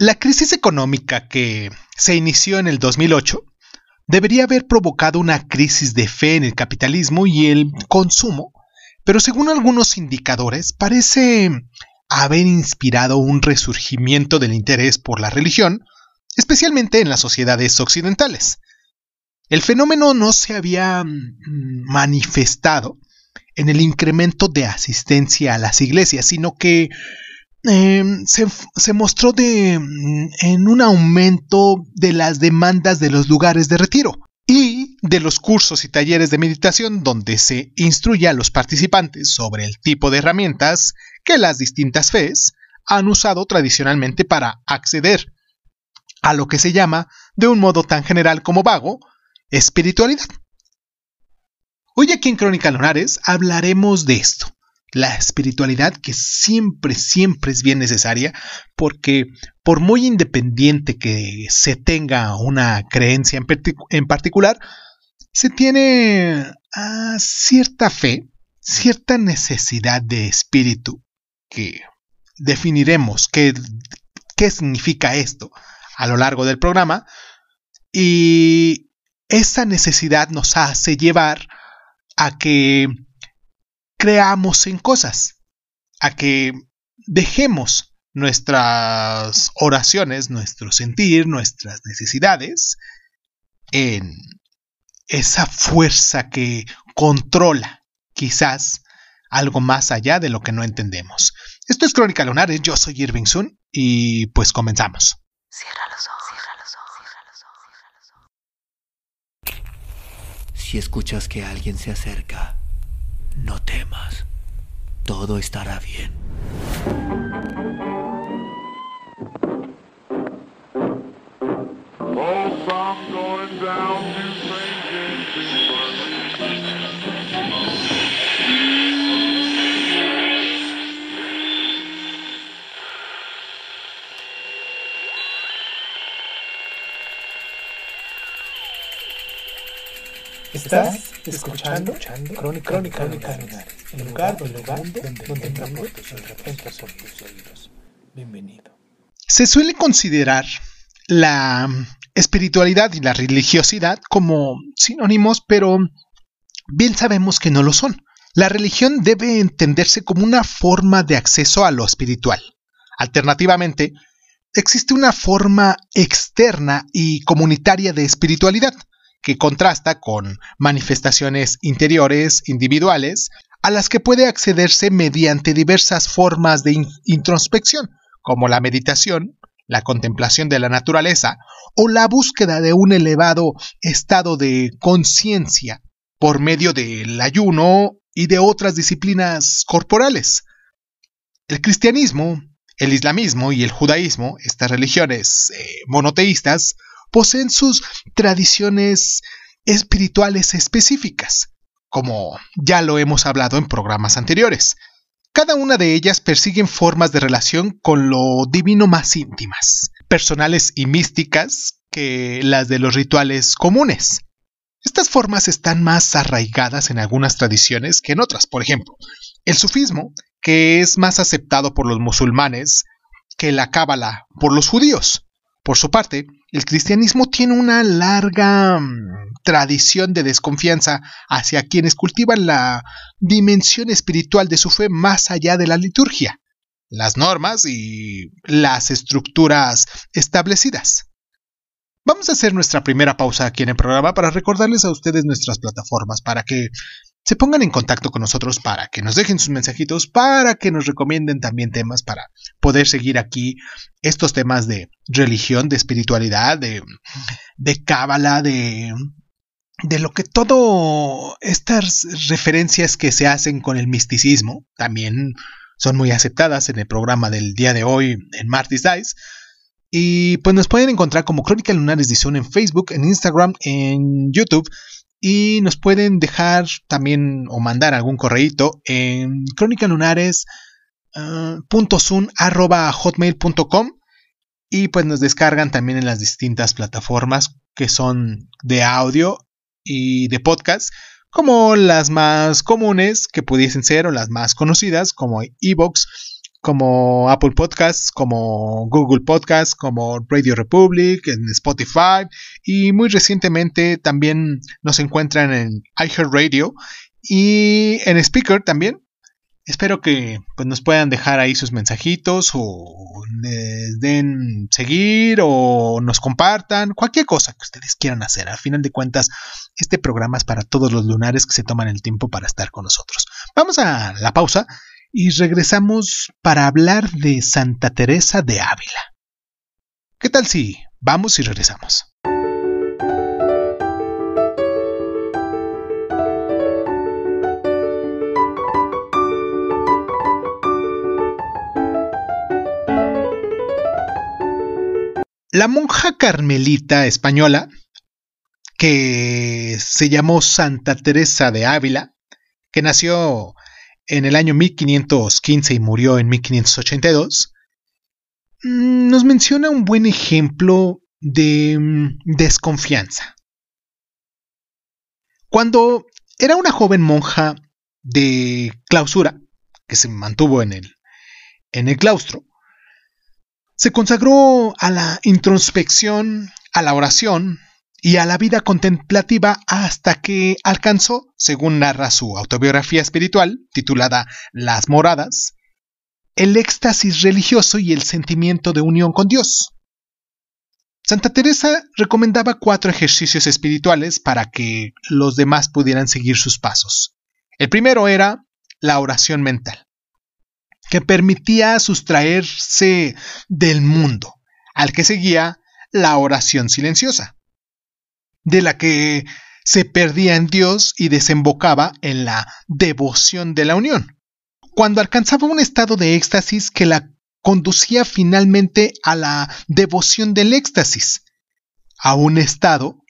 La crisis económica que se inició en el 2008 debería haber provocado una crisis de fe en el capitalismo y el consumo, pero según algunos indicadores parece haber inspirado un resurgimiento del interés por la religión, especialmente en las sociedades occidentales. El fenómeno no se había mm, manifestado en el incremento de asistencia a las iglesias, sino que Em, se, mostró de, en un aumento de las demandas de los lugares de retiro y de los cursos y talleres de meditación donde se instruye a los participantes sobre el tipo de herramientas que las distintas fees han usado tradicionalmente para acceder a lo que se llama, de un modo tan general como vago, espiritualidad. Hoy aquí en Crónica Lunares hablaremos de esto, la espiritualidad que siempre, siempre es bien necesaria porque por muy independiente que se tenga una creencia en, particular, se tiene ah, cierta fe, cierta necesidad de espíritu que definiremos qué, qué significa esto a lo largo del programa y esa necesidad nos hace llevar a que creamos en cosas, a que dejemos nuestras oraciones, nuestro sentir, nuestras necesidades en esa fuerza que controla quizás algo más allá de lo que no entendemos. Esto es Crónica Lunares, yo soy Irving Sun y pues comenzamos. Cierra los ojos, cierra los ojos, cierra los ojos, cierra los ojos. Si escuchas que alguien se acerca, no temas, todo estará bien. Escuchando, Crónica, Crónica, el lugar, el lugar donde, donde, donde tus oídos. Bienvenido. Se suele considerar la espiritualidad y la religiosidad como sinónimos, pero bien sabemos que no lo son. La religión debe entenderse como una forma de acceso a lo espiritual. Alternativamente, existe una forma externa y comunitaria de espiritualidad, que contrasta con manifestaciones interiores individuales a las que puede accederse mediante diversas formas de introspección, como la meditación, la contemplación de la naturaleza o la búsqueda de un elevado estado de conciencia por medio del ayuno y de otras disciplinas corporales. El cristianismo, el islamismo y el judaísmo, estas religiones eh, monoteístas, poseen sus tradiciones espirituales específicas, como ya lo hemos hablado en programas anteriores. Cada una de ellas persiguen formas de relación con lo divino más íntimas, personales y místicas que las de los rituales comunes. Estas formas están más arraigadas en algunas tradiciones que en otras. Por ejemplo, el sufismo, que es más aceptado por los musulmanes que la cábala por los judíos. Por su parte, el cristianismo tiene una larga mm, tradición de desconfianza hacia quienes cultivan la dimensión espiritual de su fe más allá de la liturgia, las normas y las estructuras establecidas. Vamos a hacer nuestra primera pausa aquí en el programa para recordarles a ustedes nuestras plataformas para que se pongan en contacto con nosotros para que nos dejen sus mensajitos, para que nos recomienden también temas para poder seguir aquí estos temas de religión, de espiritualidad, de, cábala, de, de lo que todo estas referencias que se hacen con el misticismo también son muy aceptadas en el programa del día de hoy en Martis Dice. Y pues nos pueden encontrar como Crónica Lunares Edición en Facebook, en Instagram, en YouTube y nos pueden dejar también o mandar algún correíto en crónicalunares.sun.hotmail.com ah, y pues nos descargan también en las distintas plataformas que son de audio y de podcast, como las más comunes que pudiesen ser o las más conocidas, como Evox, como Apple Podcasts, como Google Podcasts, como Radio Republic, en Spotify y muy recientemente también nos encuentran en iHeartRadio y en Speaker también. Espero que pues, nos puedan dejar ahí sus mensajitos o les den seguir o nos compartan, cualquier cosa que ustedes quieran hacer. Al final de cuentas, este programa es para todos los lunares que se toman el tiempo para estar con nosotros. Vamos a la pausa y regresamos para hablar de Santa Teresa de Ávila. ¿Qué tal si vamos y regresamos? La monja carmelita española, que se llamó Santa Teresa de Ávila, que nació en el año 1515 y murió en 1582, mm, nos menciona un buen ejemplo de mm, desconfianza. Cuando era una joven monja de clausura, que se mantuvo en el, en el claustro, se consagró a la introspección, a la oración y a la vida contemplativa hasta que alcanzó, según narra su autobiografía espiritual, titulada Las Moradas, el éxtasis religioso y el sentimiento de unión con Dios. Santa Teresa recomendaba cuatro ejercicios espirituales para que los demás pudieran seguir sus pasos. El primero era la oración mental que permitía sustraerse del mundo, al que seguía la oración silenciosa, de la que se perdía en Dios y desembocaba en la devoción de la unión, cuando alcanzaba un estado de éxtasis que la conducía finalmente a la devoción del éxtasis, a un estado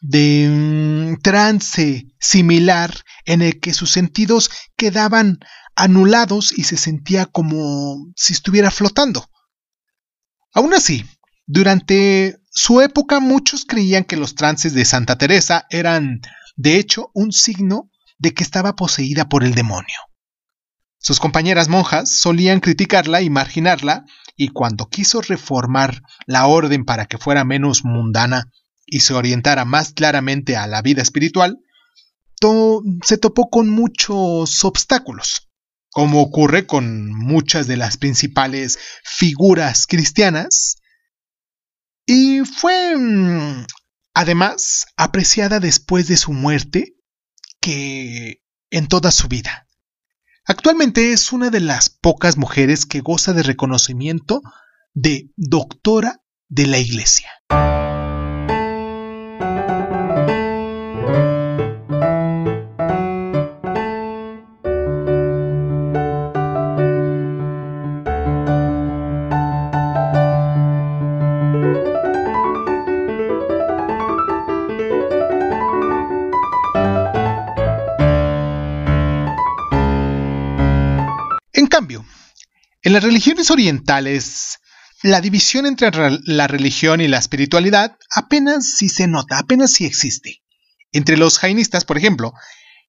de trance similar en el que sus sentidos quedaban anulados y se sentía como si estuviera flotando. Aún así, durante su época muchos creían que los trances de Santa Teresa eran, de hecho, un signo de que estaba poseída por el demonio. Sus compañeras monjas solían criticarla y marginarla, y cuando quiso reformar la orden para que fuera menos mundana y se orientara más claramente a la vida espiritual, se topó con muchos obstáculos como ocurre con muchas de las principales figuras cristianas, y fue mm, además apreciada después de su muerte que en toda su vida. Actualmente es una de las pocas mujeres que goza de reconocimiento de doctora de la Iglesia. En las religiones orientales, la división entre la religión y la espiritualidad apenas si se nota, apenas si existe. Entre los jainistas, por ejemplo,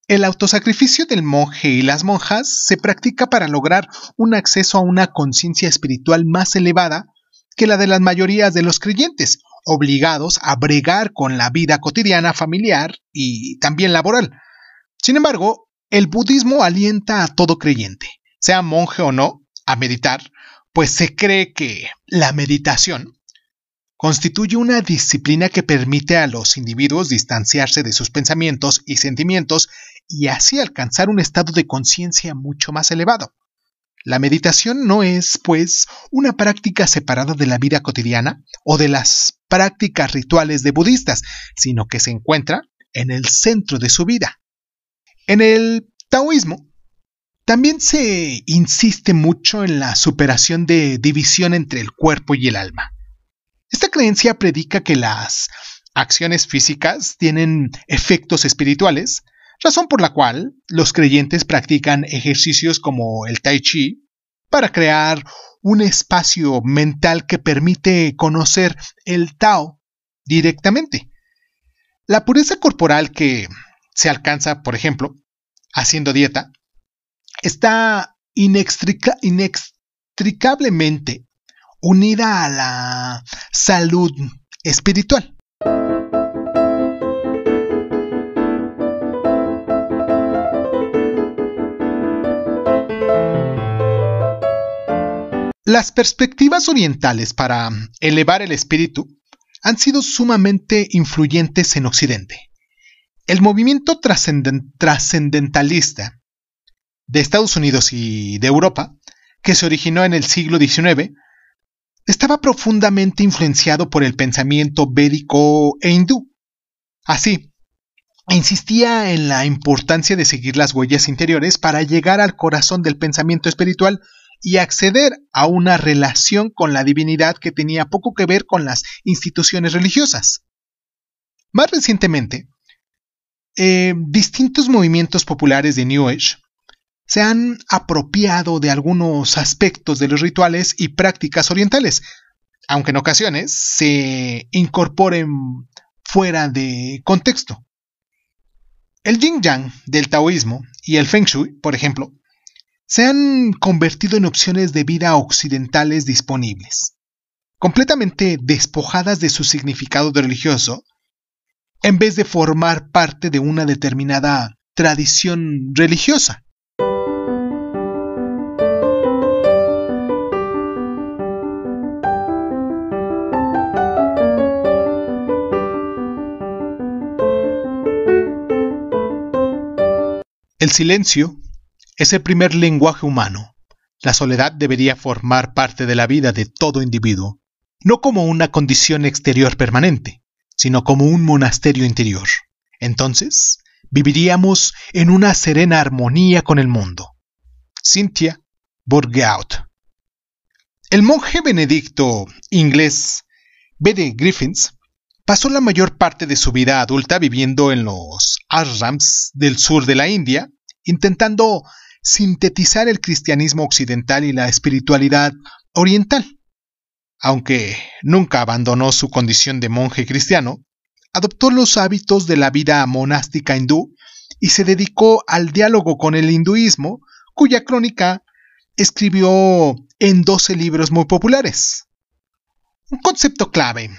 el autosacrificio del monje y las monjas se practica para lograr un acceso a una conciencia espiritual más elevada que la de las mayorías de los creyentes, obligados a bregar con la vida cotidiana familiar y también laboral. Sin embargo, el budismo alienta a todo creyente, sea monje o no, a meditar, pues se cree que la meditación constituye una disciplina que permite a los individuos distanciarse de sus pensamientos y sentimientos y así alcanzar un estado de conciencia mucho más elevado. La meditación no es, pues, una práctica separada de la vida cotidiana o de las prácticas rituales de budistas, sino que se encuentra en el centro de su vida. En el taoísmo, también se insiste mucho en la superación de división entre el cuerpo y el alma. Esta creencia predica que las acciones físicas tienen efectos espirituales, razón por la cual los creyentes practican ejercicios como el tai chi para crear un espacio mental que permite conocer el Tao directamente. La pureza corporal que se alcanza, por ejemplo, haciendo dieta, está inextricablemente unida a la salud espiritual. Las perspectivas orientales para elevar el espíritu han sido sumamente influyentes en Occidente. El movimiento trascendentalista de Estados Unidos y de Europa, que se originó en el siglo XIX, estaba profundamente influenciado por el pensamiento védico e hindú. Así, insistía en la importancia de seguir las huellas interiores para llegar al corazón del pensamiento espiritual y acceder a una relación con la divinidad que tenía poco que ver con las instituciones religiosas. Más recientemente, eh, distintos movimientos populares de New Age se han apropiado de algunos aspectos de los rituales y prácticas orientales, aunque en ocasiones se incorporen fuera de contexto. El yin yang del taoísmo y el feng shui, por ejemplo, se han convertido en opciones de vida occidentales disponibles, completamente despojadas de su significado religioso, en vez de formar parte de una determinada tradición religiosa. El silencio es el primer lenguaje humano. La soledad debería formar parte de la vida de todo individuo, no como una condición exterior permanente, sino como un monasterio interior. Entonces, viviríamos en una serena armonía con el mundo. Cynthia Bourgeout. El monje benedicto inglés B.D. Griffiths pasó la mayor parte de su vida adulta viviendo en los ashrams del sur de la India, intentando sintetizar el cristianismo occidental y la espiritualidad oriental. Aunque nunca abandonó su condición de monje cristiano, adoptó los hábitos de la vida monástica hindú y se dedicó al diálogo con el hinduismo, cuya crónica escribió en 12 libros muy populares. Un concepto clave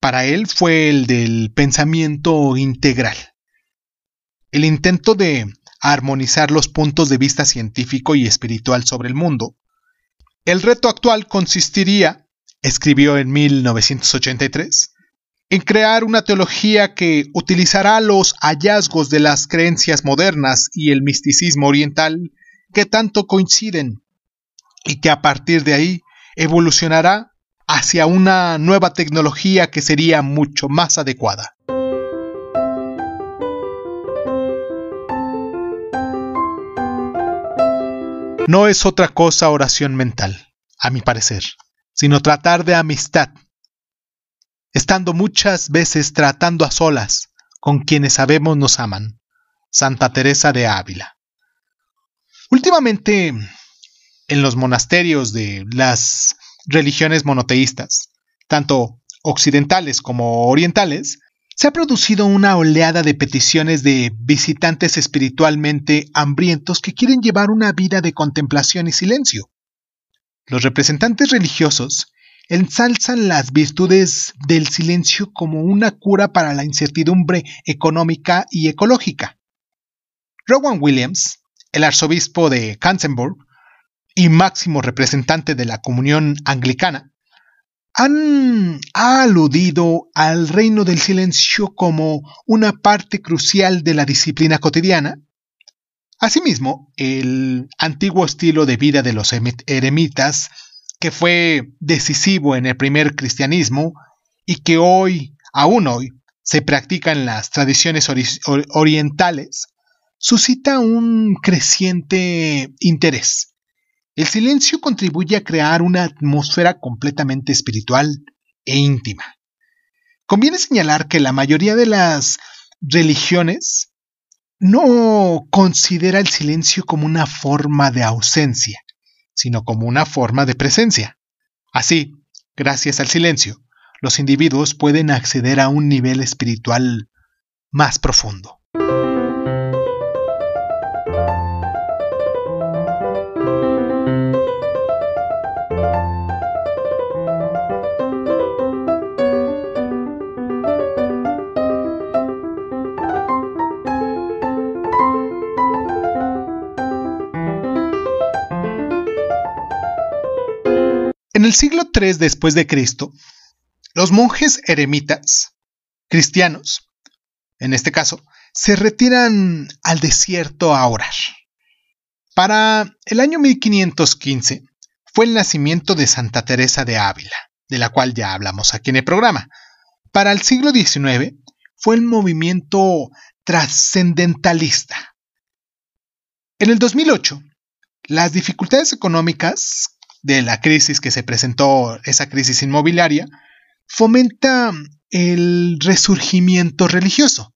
para él fue el del pensamiento integral. El intento de armonizar los puntos de vista científico y espiritual sobre el mundo. El reto actual consistiría, escribió en 1983, en crear una teología que utilizará los hallazgos de las creencias modernas y el misticismo oriental que tanto coinciden y que a partir de ahí evolucionará hacia una nueva tecnología que sería mucho más adecuada. no es otra cosa oración mental, a mi parecer, sino tratar de amistad, estando muchas veces tratando a solas con quienes sabemos nos aman. Santa Teresa de Ávila. Últimamente, en los monasterios de las religiones monoteístas, tanto occidentales como orientales, se ha producido una oleada de peticiones de visitantes espiritualmente hambrientos que quieren llevar una vida de contemplación y silencio. Los representantes religiosos ensalzan las virtudes del silencio como una cura para la incertidumbre económica y ecológica. Rowan Williams, el arzobispo de Canterbury y máximo representante de la comunión anglicana, han aludido al reino del silencio como una parte crucial de la disciplina cotidiana. Asimismo, el antiguo estilo de vida de los eremitas, que fue decisivo en el primer cristianismo y que hoy, aún hoy, se practica en las tradiciones orientales, suscita un creciente interés. El silencio contribuye a crear una atmósfera completamente espiritual e íntima. Conviene señalar que la mayoría de las religiones no considera el silencio como una forma de ausencia, sino como una forma de presencia. Así, gracias al silencio, los individuos pueden acceder a un nivel espiritual más profundo. El siglo III después de Cristo, los monjes eremitas cristianos, en este caso, se retiran al desierto a orar. Para el año 1515 fue el nacimiento de Santa Teresa de Ávila, de la cual ya hablamos aquí en el programa. Para el siglo XIX fue el movimiento trascendentalista. En el 2008, las dificultades económicas de la crisis que se presentó, esa crisis inmobiliaria, fomenta el resurgimiento religioso,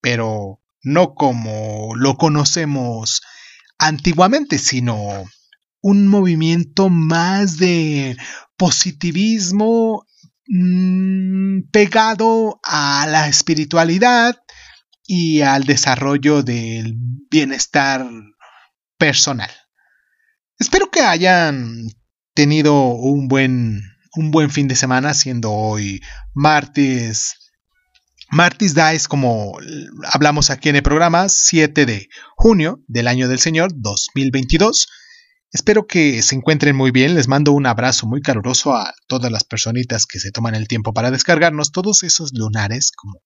pero no como lo conocemos antiguamente, sino un movimiento más de positivismo mm, pegado a la espiritualidad y al desarrollo del bienestar personal. Espero que hayan tenido un buen, un buen fin de semana, siendo hoy martes. Martes Dice, como hablamos aquí en el programa, 7 de junio del año del Señor 2022. Espero que se encuentren muy bien. Les mando un abrazo muy caluroso a todas las personitas que se toman el tiempo para descargarnos todos esos lunares, como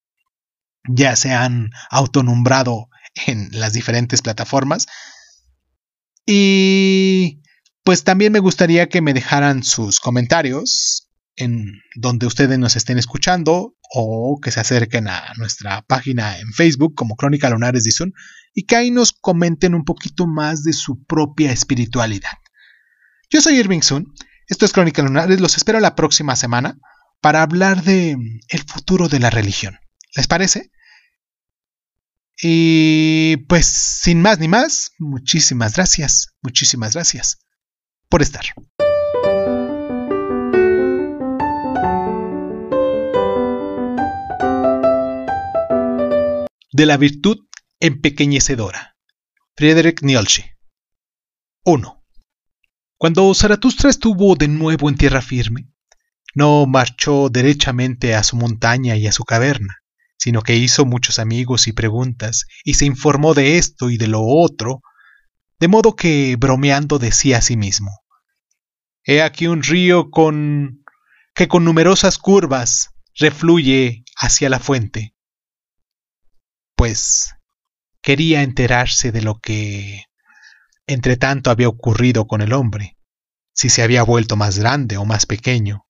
ya se han autonombrado en las diferentes plataformas. Y pues también me gustaría que me dejaran sus comentarios en donde ustedes nos estén escuchando o que se acerquen a nuestra página en Facebook como Crónica Lunares de Zoom y que ahí nos comenten un poquito más de su propia espiritualidad. Yo soy Irving Sun, esto es Crónica Lunares, los espero la próxima semana para hablar de el futuro de la religión. ¿Les parece? Y pues sin más ni más, muchísimas gracias, muchísimas gracias por estar. De la virtud empequeñecedora. Friedrich Nietzsche. 1. Cuando Zaratustra estuvo de nuevo en tierra firme, no marchó derechamente a su montaña y a su caverna, sino que hizo muchos amigos y preguntas, y se informó de esto y de lo otro, de modo que bromeando decía a sí mismo He aquí un río con que con numerosas curvas refluye hacia la fuente. Pues quería enterarse de lo que entre tanto había ocurrido con el hombre, si se había vuelto más grande o más pequeño,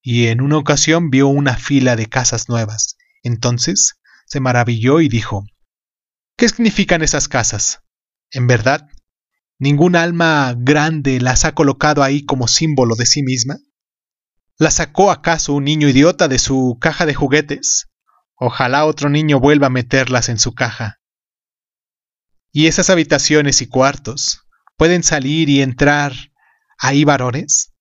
y en una ocasión vio una fila de casas nuevas, entonces se maravilló y dijo, ¿Qué significan esas casas? En verdad, ¿ningún alma grande las ha colocado ahí como símbolo de sí misma? ¿La sacó acaso un niño idiota de su caja de juguetes? Ojalá otro niño vuelva a meterlas en su caja. ¿Y esas habitaciones y cuartos pueden salir y entrar ahí varones?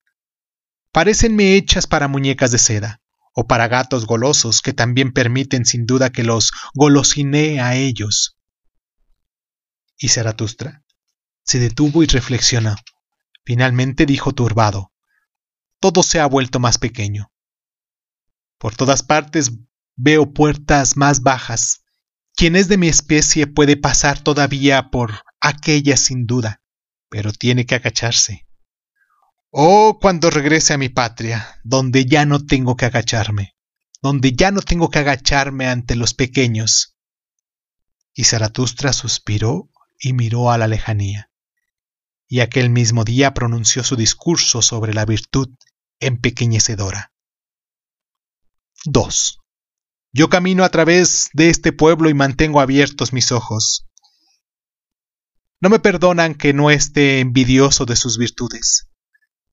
Parecenme hechas para muñecas de seda o para gatos golosos que también permiten sin duda que los golosinee a ellos. Y Zaratustra se detuvo y reflexionó. Finalmente dijo turbado, todo se ha vuelto más pequeño. Por todas partes veo puertas más bajas. Quien es de mi especie puede pasar todavía por aquella sin duda, pero tiene que agacharse. Oh, cuando regrese a mi patria, donde ya no tengo que agacharme, donde ya no tengo que agacharme ante los pequeños. Y Zaratustra suspiró y miró a la lejanía. Y aquel mismo día pronunció su discurso sobre la virtud empequeñecedora. 2. Yo camino a través de este pueblo y mantengo abiertos mis ojos. No me perdonan que no esté envidioso de sus virtudes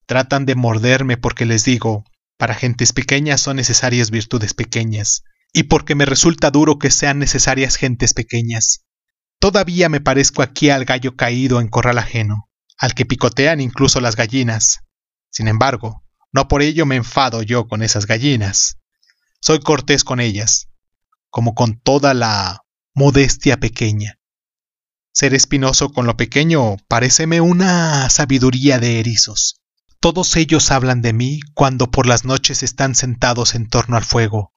Tratan de morderme porque les digo, para gentes pequeñas son necesarias virtudes pequeñas, y porque me resulta duro que sean necesarias gentes pequeñas. Todavía me parezco aquí al gallo caído en corral ajeno, al que picotean incluso las gallinas. Sin embargo, no por ello me enfado yo con esas gallinas. Soy cortés con ellas, como con toda la modestia pequeña. Ser espinoso con lo pequeño paréceme una sabiduría de erizos. Todos ellos hablan de mí cuando por las noches están sentados en torno al fuego.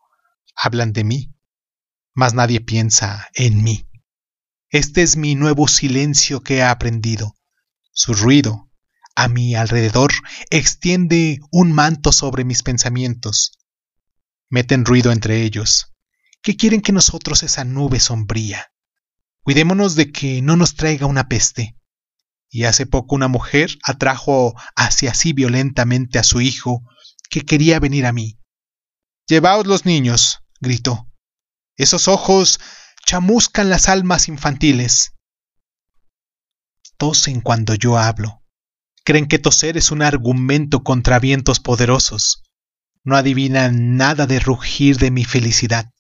Hablan de mí, mas nadie piensa en mí. Este es mi nuevo silencio que he aprendido. Su ruido, a mi alrededor extiende un manto sobre mis pensamientos. Meten ruido entre ellos. ¿Qué quieren que nosotros esa nube sombría? Cuidémonos de que no nos traiga una peste. Y hace poco una mujer atrajo hacia sí violentamente a su hijo, que quería venir a mí. Llevaos los niños, gritó. Esos ojos chamuscan las almas infantiles. Tosen cuando yo hablo. Creen que toser es un argumento contra vientos poderosos. No adivinan nada de rugir de mi felicidad.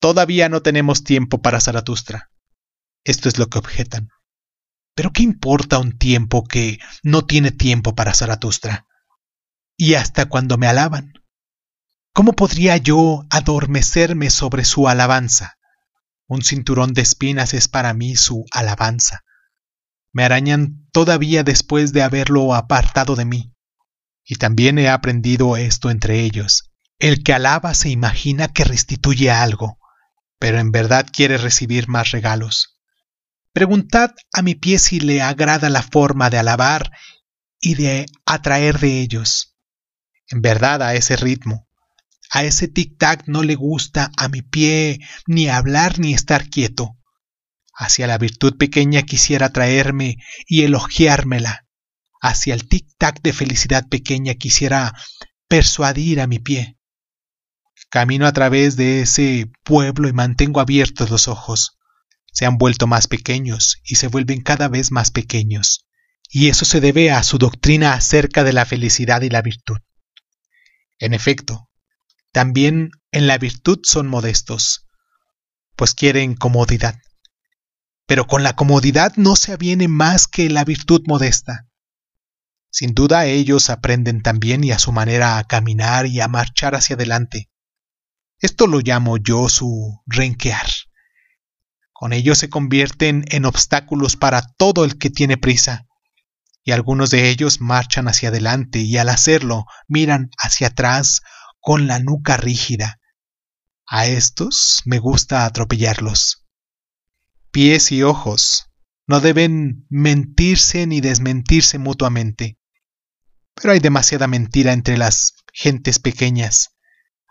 Todavía no tenemos tiempo para Zaratustra. Esto es lo que objetan. Pero ¿qué importa un tiempo que no tiene tiempo para Zaratustra? Y hasta cuando me alaban. ¿Cómo podría yo adormecerme sobre su alabanza? Un cinturón de espinas es para mí su alabanza. Me arañan todavía después de haberlo apartado de mí. Y también he aprendido esto entre ellos. El que alaba se imagina que restituye algo, pero en verdad quiere recibir más regalos. Preguntad a mi pie si le agrada la forma de alabar y de atraer de ellos. En verdad a ese ritmo, a ese tic-tac no le gusta a mi pie ni hablar ni estar quieto. Hacia la virtud pequeña quisiera traerme y elogiármela. Hacia el tic-tac de felicidad pequeña quisiera persuadir a mi pie. Camino a través de ese pueblo y mantengo abiertos los ojos. Se han vuelto más pequeños y se vuelven cada vez más pequeños. Y eso se debe a su doctrina acerca de la felicidad y la virtud. En efecto, también en la virtud son modestos, pues quieren comodidad. Pero con la comodidad no se aviene más que la virtud modesta. Sin duda ellos aprenden también y a su manera a caminar y a marchar hacia adelante. Esto lo llamo yo su renquear. Con ellos se convierten en obstáculos para todo el que tiene prisa, y algunos de ellos marchan hacia adelante y al hacerlo miran hacia atrás con la nuca rígida. A estos me gusta atropellarlos. Pies y ojos no deben mentirse ni desmentirse mutuamente. Pero hay demasiada mentira entre las gentes pequeñas.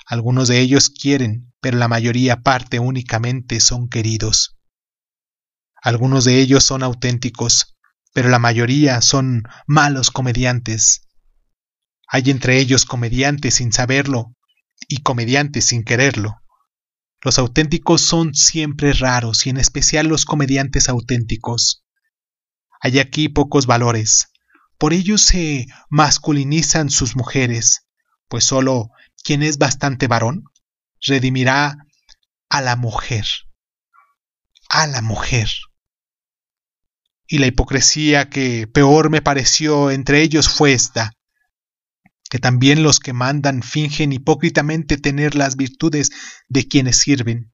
Algunos de ellos quieren, pero la mayoría parte únicamente son queridos. Algunos de ellos son auténticos, pero la mayoría son malos comediantes. Hay entre ellos comediantes sin saberlo y comediantes sin quererlo. Los auténticos son siempre raros y en especial los comediantes auténticos. Hay aquí pocos valores. Por ello se masculinizan sus mujeres, pues solo quien es bastante varón redimirá a la mujer. A la mujer. Y la hipocresía que peor me pareció entre ellos fue esta que también los que mandan fingen hipócritamente tener las virtudes de quienes sirven.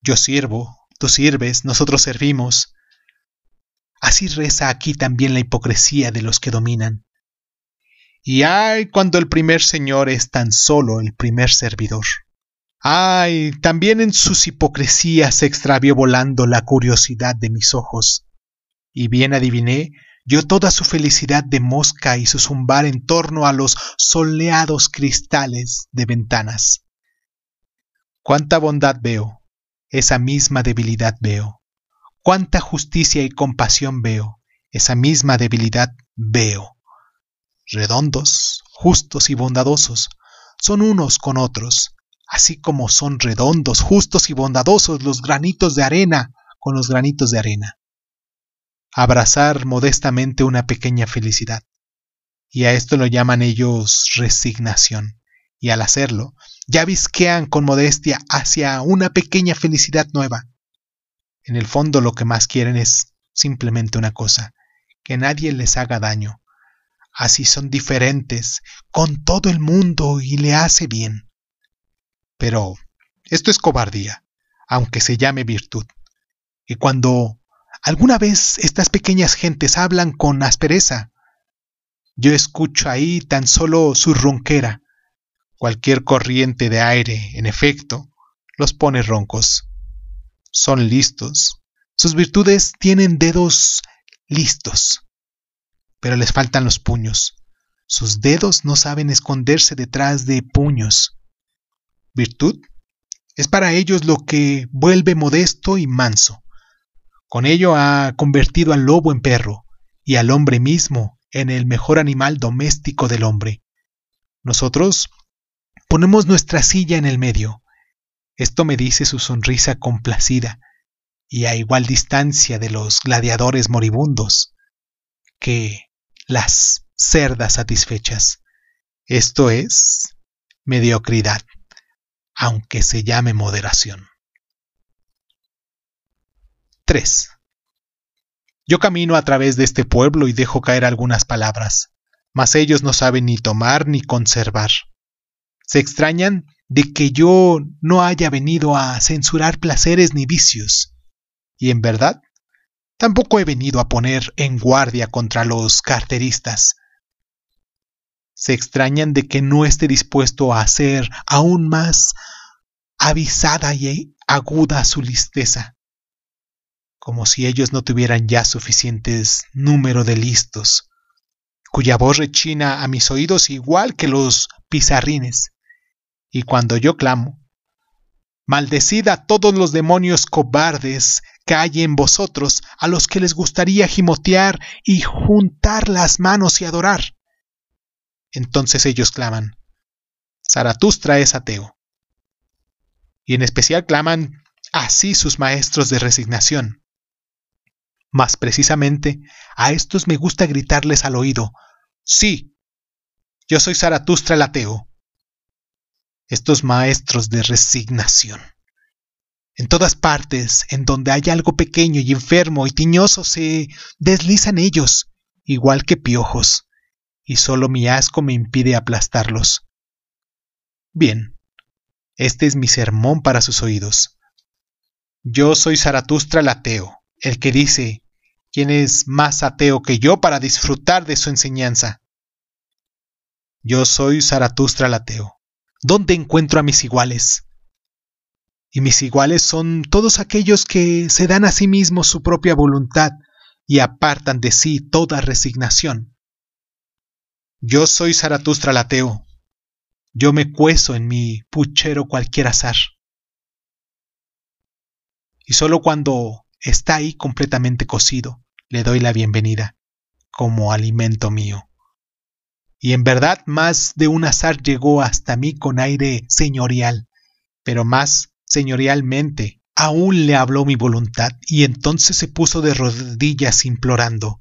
Yo sirvo, tú sirves, nosotros servimos. Así reza aquí también la hipocresía de los que dominan. Y ay cuando el primer señor es tan solo el primer servidor. Ay, también en sus hipocresías se extravió volando la curiosidad de mis ojos. Y bien adiviné dio toda su felicidad de mosca y su zumbar en torno a los soleados cristales de ventanas. Cuánta bondad veo, esa misma debilidad veo. Cuánta justicia y compasión veo, esa misma debilidad veo. Redondos, justos y bondadosos, son unos con otros, así como son redondos, justos y bondadosos los granitos de arena con los granitos de arena abrazar modestamente una pequeña felicidad. Y a esto lo llaman ellos resignación. Y al hacerlo, ya visquean con modestia hacia una pequeña felicidad nueva. En el fondo lo que más quieren es simplemente una cosa, que nadie les haga daño. Así son diferentes con todo el mundo y le hace bien. Pero esto es cobardía, aunque se llame virtud. Y cuando ¿Alguna vez estas pequeñas gentes hablan con aspereza? Yo escucho ahí tan solo su ronquera. Cualquier corriente de aire, en efecto, los pone roncos. Son listos. Sus virtudes tienen dedos listos. pero les faltan los puños. Sus dedos no saben esconderse detrás de puños. Virtud es para ellos lo que vuelve modesto y manso. Con ello ha convertido al lobo en perro y al hombre mismo en el mejor animal doméstico del hombre. Nosotros ponemos nuestra silla en el medio. Esto me dice su sonrisa complacida y a igual distancia de los gladiadores moribundos que las cerdas satisfechas. Esto es mediocridad, aunque se llame moderación. 3. Yo camino a través de este pueblo y dejo caer algunas palabras, mas ellos no saben ni tomar ni conservar. Se extrañan de que yo no haya venido a censurar placeres ni vicios, y en verdad tampoco he venido a poner en guardia contra los carteristas, se extrañan de que no esté dispuesto a hacer aún más avisada y aguda su listeza, como si ellos no tuvieran ya suficientes número de listos, cuya voz rechina a mis oídos igual que los pizarrines, y cuando yo clamo, Maldecid a todos los demonios cobardes que hay en vosotros, a los que les gustaría gimotear y juntar las manos y adorar. Entonces ellos claman, Zaratustra es ateo. Y en especial claman así sus maestros de resignación. Mas precisamente a estos me gusta gritarles al oído, sí, yo soy Zaratustra el ateo. Estos maestros de resignación. En todas partes en donde hay algo pequeño y enfermo y tiñoso se deslizan ellos, igual que piojos y solo mi asco me impide aplastarlos. Bien, este es mi sermón para sus oídos. Yo soy Zaratustra el ateo, el que dice, ¿quién es más ateo que yo para disfrutar de su enseñanza? Yo soy Zaratustra el ateo. ¿Dónde encuentro a mis iguales? Y mis iguales son todos aquellos que se dan a sí mismos su propia voluntad y apartan de sí toda resignación. Yo soy Zaratustra lateo. Yo me cueso en mi puchero cualquier azar. Y solo cuando está ahí completamente cocido, le doy la bienvenida, como alimento mío. Y en verdad más de un azar llegó hasta mí con aire señorial, pero más señorialmente aún le habló mi voluntad, y entonces se puso de rodillas implorando,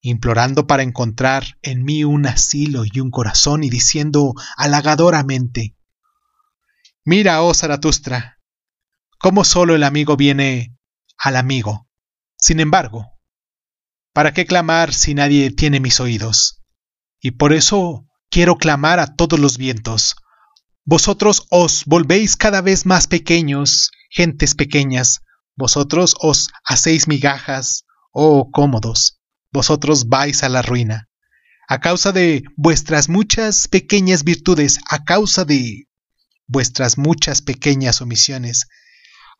implorando para encontrar en mí un asilo y un corazón y diciendo halagadoramente, Mira, oh Zaratustra, cómo solo el amigo viene al amigo. Sin embargo, ¿para qué clamar si nadie tiene mis oídos? Y por eso quiero clamar a todos los vientos. Vosotros os volvéis cada vez más pequeños, gentes pequeñas, vosotros os hacéis migajas, oh cómodos vosotros vais a la ruina. A causa de vuestras muchas pequeñas virtudes, a causa de vuestras muchas pequeñas omisiones,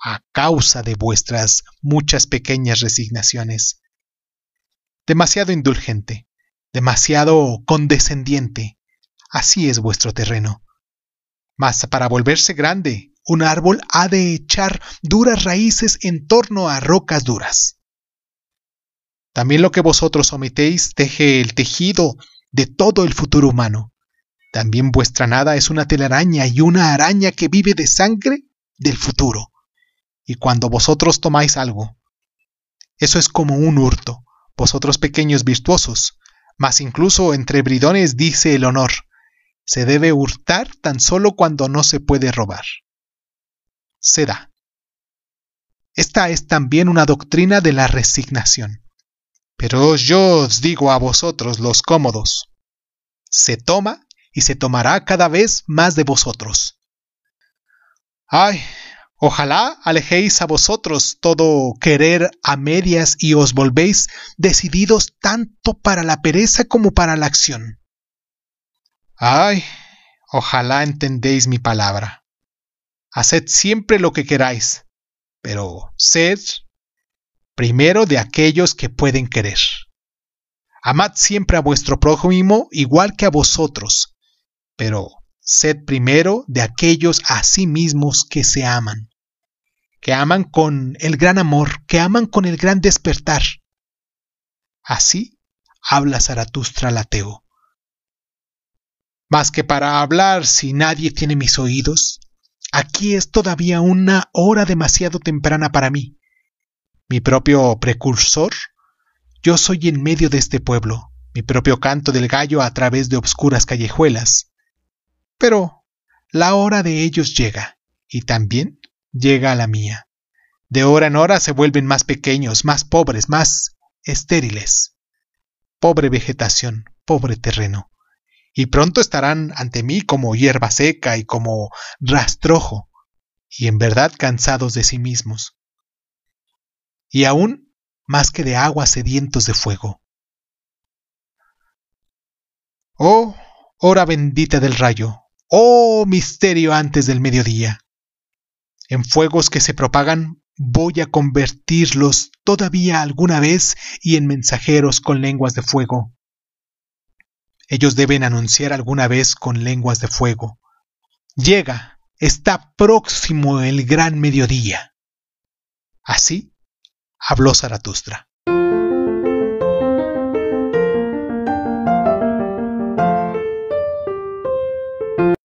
a causa de vuestras muchas pequeñas resignaciones. Demasiado indulgente, demasiado condescendiente, así es vuestro terreno. Mas para volverse grande, un árbol ha de echar duras raíces en torno a rocas duras. También lo que vosotros omitéis teje el tejido de todo el futuro humano. También vuestra nada es una telaraña y una araña que vive de sangre del futuro. Y cuando vosotros tomáis algo, eso es como un hurto, vosotros pequeños virtuosos, mas incluso entre bridones dice el honor, se debe hurtar tan solo cuando no se puede robar. Se da. Esta es también una doctrina de la resignación. Pero yo os digo a vosotros los cómodos, se toma y se tomará cada vez más de vosotros. Ay, ojalá alejéis a vosotros todo querer a medias y os volvéis decididos tanto para la pereza como para la acción. Ay, ojalá entendéis mi palabra. Haced siempre lo que queráis, pero sed primero de aquellos que pueden querer. Amad siempre a vuestro prójimo igual que a vosotros, pero sed primero de aquellos a sí mismos que se aman, que aman con el gran amor, que aman con el gran despertar. Así habla Zaratustra al ateo. Más que para hablar si nadie tiene mis oídos, aquí es todavía una hora demasiado temprana para mí. Mi propio precursor, yo soy en medio de este pueblo, mi propio canto del gallo a través de obscuras callejuelas, pero la hora de ellos llega, y también llega a la mía. De hora en hora se vuelven más pequeños, más pobres, más estériles. Pobre vegetación, pobre terreno. Y pronto estarán ante mí como hierba seca y como rastrojo, y en verdad cansados de sí mismos. Y aún más que de agua sedientos de fuego. Oh, hora bendita del rayo, Oh misterio antes del mediodía. En fuegos que se propagan voy a convertirlos todavía alguna vez y en mensajeros con lenguas de fuego. Ellos deben anunciar alguna vez con lenguas de fuego. Llega, está próximo el gran mediodía. Así habló Zaratustra.